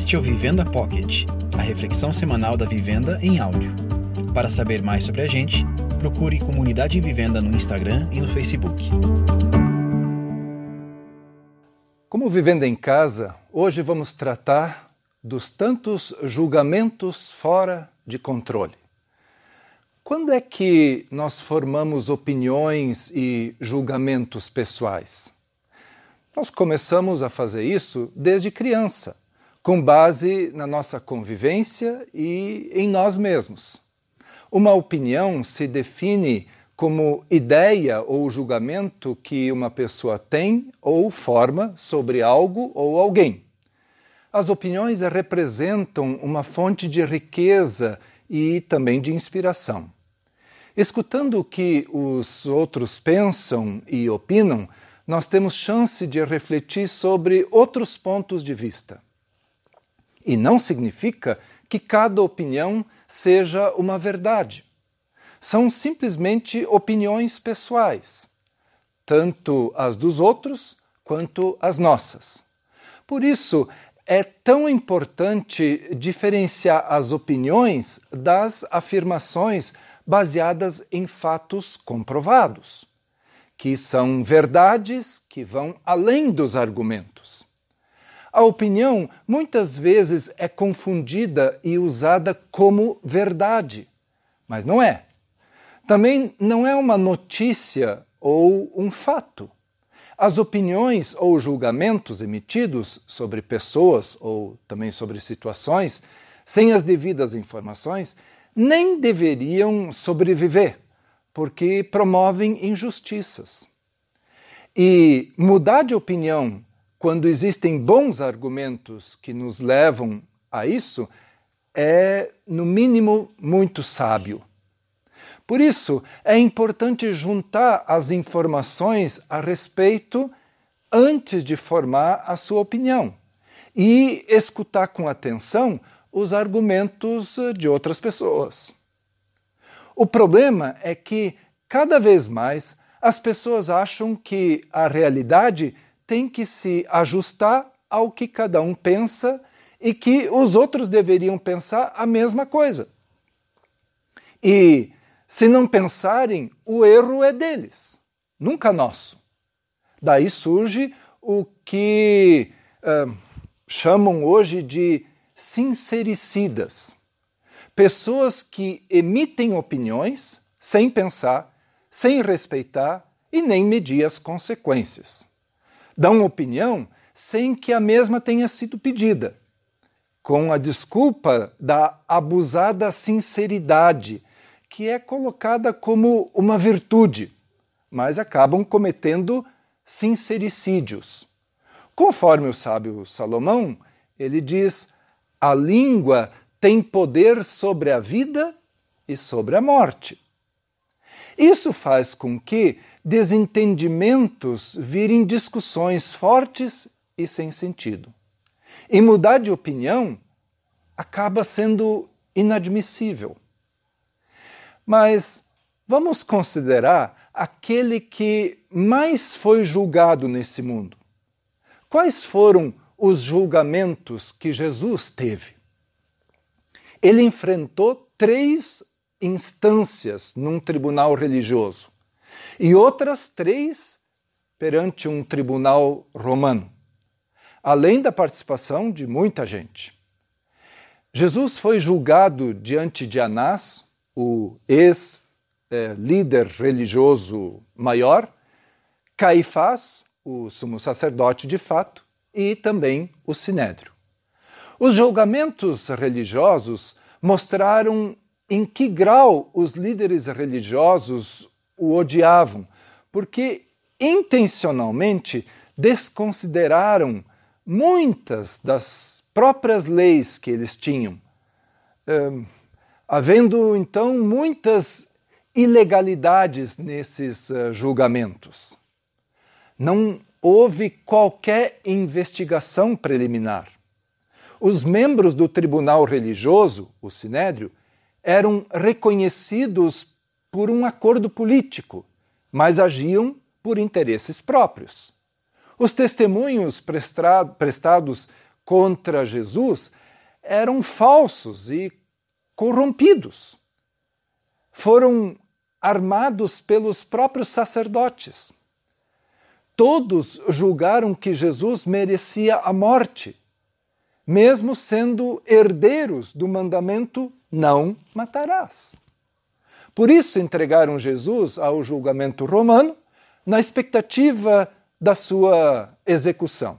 Este é o Vivenda Pocket, a reflexão semanal da vivenda em áudio. Para saber mais sobre a gente, procure Comunidade Vivenda no Instagram e no Facebook. Como Vivenda em Casa, hoje vamos tratar dos tantos julgamentos fora de controle. Quando é que nós formamos opiniões e julgamentos pessoais? Nós começamos a fazer isso desde criança, com base na nossa convivência e em nós mesmos. Uma opinião se define como ideia ou julgamento que uma pessoa tem ou forma sobre algo ou alguém. As opiniões representam uma fonte de riqueza e também de inspiração. Escutando o que os outros pensam e opinam, nós temos chance de refletir sobre outros pontos de vista. E não significa que cada opinião seja uma verdade. São simplesmente opiniões pessoais, tanto as dos outros quanto as nossas. Por isso, é tão importante diferenciar as opiniões das afirmações baseadas em fatos comprovados que são verdades que vão além dos argumentos. A opinião muitas vezes é confundida e usada como verdade, mas não é. Também não é uma notícia ou um fato. As opiniões ou julgamentos emitidos sobre pessoas ou também sobre situações, sem as devidas informações, nem deveriam sobreviver porque promovem injustiças. E mudar de opinião quando existem bons argumentos que nos levam a isso é, no mínimo, muito sábio. Por isso, é importante juntar as informações a respeito antes de formar a sua opinião e escutar com atenção os argumentos de outras pessoas. O problema é que, cada vez mais, as pessoas acham que a realidade tem que se ajustar ao que cada um pensa e que os outros deveriam pensar a mesma coisa. E, se não pensarem, o erro é deles, nunca nosso. Daí surge o que uh, chamam hoje de sincericidas pessoas que emitem opiniões sem pensar, sem respeitar e nem medir as consequências. Dão opinião sem que a mesma tenha sido pedida, com a desculpa da abusada sinceridade, que é colocada como uma virtude, mas acabam cometendo sincericídios. Conforme o sábio Salomão, ele diz: a língua tem poder sobre a vida e sobre a morte. Isso faz com que desentendimentos virem discussões fortes e sem sentido. E mudar de opinião acaba sendo inadmissível. Mas vamos considerar aquele que mais foi julgado nesse mundo. Quais foram os julgamentos que Jesus teve? ele enfrentou três instâncias num tribunal religioso e outras três perante um tribunal romano, além da participação de muita gente. Jesus foi julgado diante de Anás, o ex-líder religioso maior, Caifás, o sumo sacerdote de fato, e também o sinédrio. Os julgamentos religiosos mostraram em que grau os líderes religiosos o odiavam, porque intencionalmente desconsideraram muitas das próprias leis que eles tinham, havendo então muitas ilegalidades nesses uh, julgamentos. Não houve qualquer investigação preliminar os membros do tribunal religioso, o sinédrio, eram reconhecidos por um acordo político, mas agiam por interesses próprios. Os testemunhos prestados contra Jesus eram falsos e corrompidos. Foram armados pelos próprios sacerdotes. Todos julgaram que Jesus merecia a morte, mesmo sendo herdeiros do mandamento não matarás. Por isso entregaram Jesus ao julgamento romano, na expectativa da sua execução.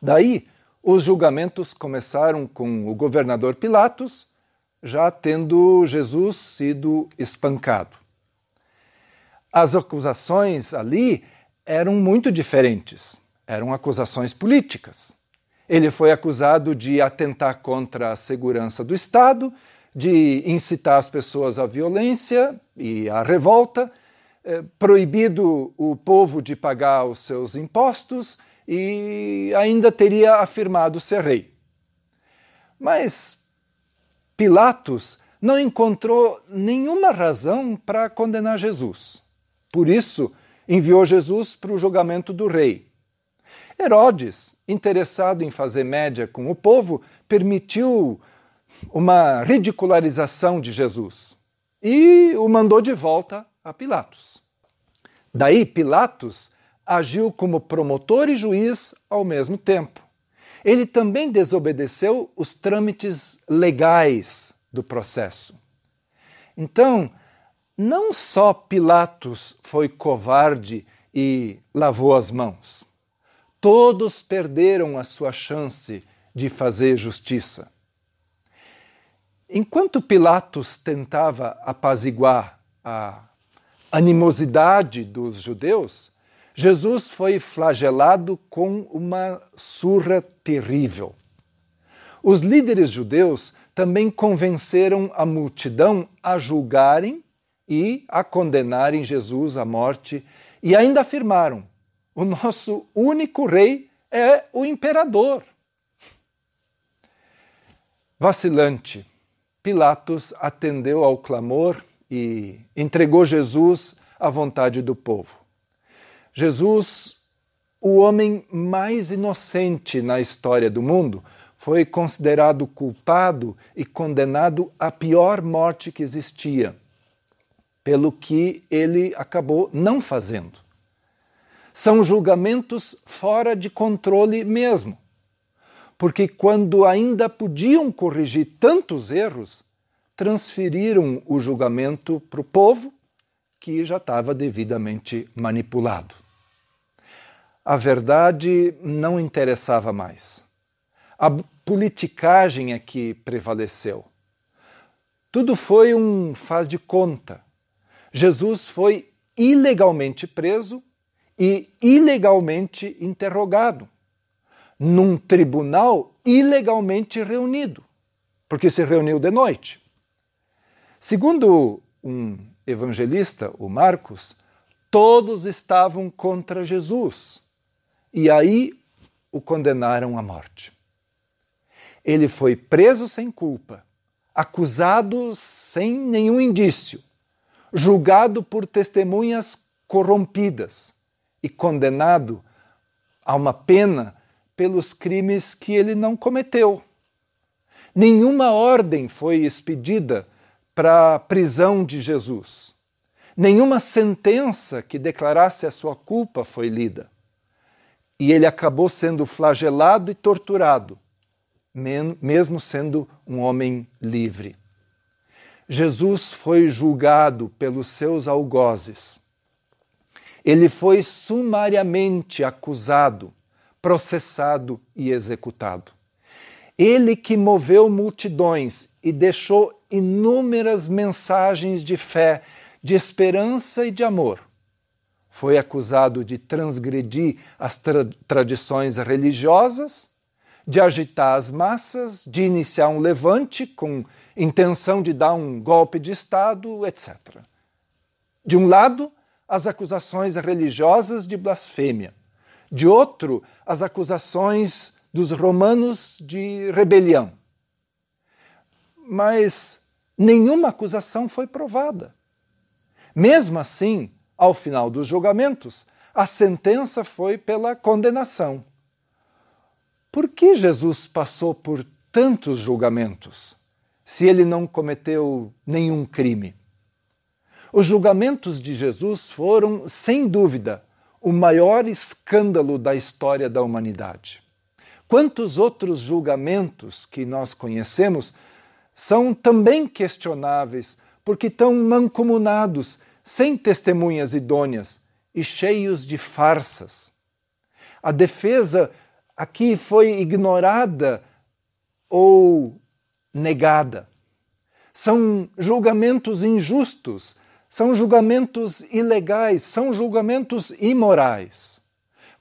Daí, os julgamentos começaram com o governador Pilatos, já tendo Jesus sido espancado. As acusações ali eram muito diferentes, eram acusações políticas. Ele foi acusado de atentar contra a segurança do Estado, de incitar as pessoas à violência e à revolta, eh, proibido o povo de pagar os seus impostos e ainda teria afirmado ser rei. Mas Pilatos não encontrou nenhuma razão para condenar Jesus. Por isso, enviou Jesus para o julgamento do rei. Herodes, interessado em fazer média com o povo, permitiu uma ridicularização de Jesus e o mandou de volta a Pilatos. Daí, Pilatos agiu como promotor e juiz ao mesmo tempo. Ele também desobedeceu os trâmites legais do processo. Então, não só Pilatos foi covarde e lavou as mãos, todos perderam a sua chance de fazer justiça. Enquanto Pilatos tentava apaziguar a animosidade dos judeus, Jesus foi flagelado com uma surra terrível. Os líderes judeus também convenceram a multidão a julgarem e a condenarem Jesus à morte e ainda afirmaram: o nosso único rei é o imperador. Vacilante, Pilatos atendeu ao clamor e entregou Jesus à vontade do povo. Jesus, o homem mais inocente na história do mundo, foi considerado culpado e condenado à pior morte que existia, pelo que ele acabou não fazendo. São julgamentos fora de controle mesmo, porque quando ainda podiam corrigir tantos erros, transferiram o julgamento para o povo que já estava devidamente manipulado a verdade não interessava mais. A politicagem é que prevaleceu. Tudo foi um faz de conta. Jesus foi ilegalmente preso e ilegalmente interrogado, num tribunal ilegalmente reunido, porque se reuniu de noite. Segundo um evangelista, o Marcos, todos estavam contra Jesus e aí o condenaram à morte. Ele foi preso sem culpa, acusado sem nenhum indício, julgado por testemunhas corrompidas e condenado a uma pena pelos crimes que ele não cometeu. Nenhuma ordem foi expedida para a prisão de Jesus. Nenhuma sentença que declarasse a sua culpa foi lida e ele acabou sendo flagelado e torturado, mesmo sendo um homem livre. Jesus foi julgado pelos seus algozes. Ele foi sumariamente acusado, processado e executado. Ele que moveu multidões e deixou inúmeras mensagens de fé, de esperança e de amor foi acusado de transgredir as tra tradições religiosas, de agitar as massas, de iniciar um levante com intenção de dar um golpe de Estado, etc. De um lado, as acusações religiosas de blasfêmia, de outro, as acusações dos romanos de rebelião. Mas nenhuma acusação foi provada. Mesmo assim, ao final dos julgamentos, a sentença foi pela condenação. Por que Jesus passou por tantos julgamentos se ele não cometeu nenhum crime? Os julgamentos de Jesus foram, sem dúvida, o maior escândalo da história da humanidade. Quantos outros julgamentos que nós conhecemos são também questionáveis porque estão mancomunados, sem testemunhas idôneas e cheios de farsas. A defesa aqui foi ignorada ou negada. São julgamentos injustos, são julgamentos ilegais, são julgamentos imorais.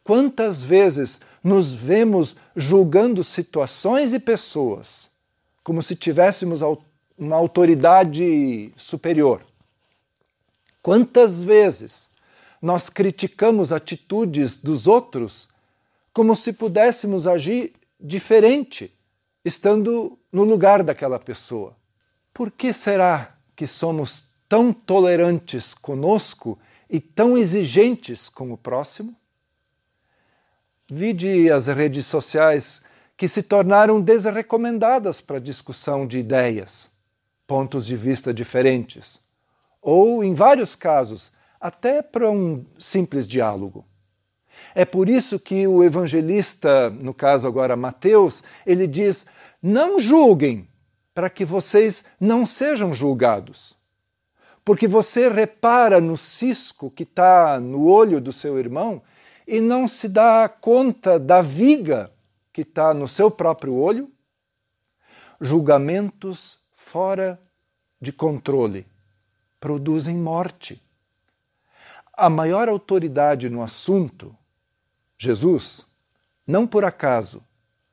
Quantas vezes nos vemos julgando situações e pessoas como se tivéssemos uma autoridade superior? Quantas vezes nós criticamos atitudes dos outros como se pudéssemos agir diferente, estando no lugar daquela pessoa. Por que será que somos tão tolerantes conosco e tão exigentes com o próximo? Vide as redes sociais que se tornaram desrecomendadas para discussão de ideias, pontos de vista diferentes, ou, em vários casos, até para um simples diálogo. É por isso que o evangelista, no caso agora Mateus, ele diz: não julguem, para que vocês não sejam julgados. Porque você repara no cisco que está no olho do seu irmão e não se dá conta da viga que está no seu próprio olho? Julgamentos fora de controle produzem morte. A maior autoridade no assunto Jesus, não por acaso,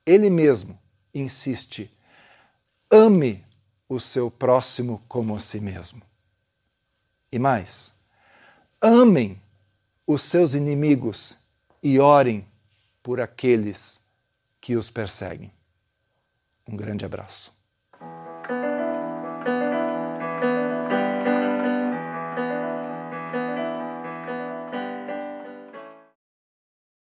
ele mesmo insiste: ame o seu próximo como a si mesmo. E mais, amem os seus inimigos e orem por aqueles que os perseguem. Um grande abraço.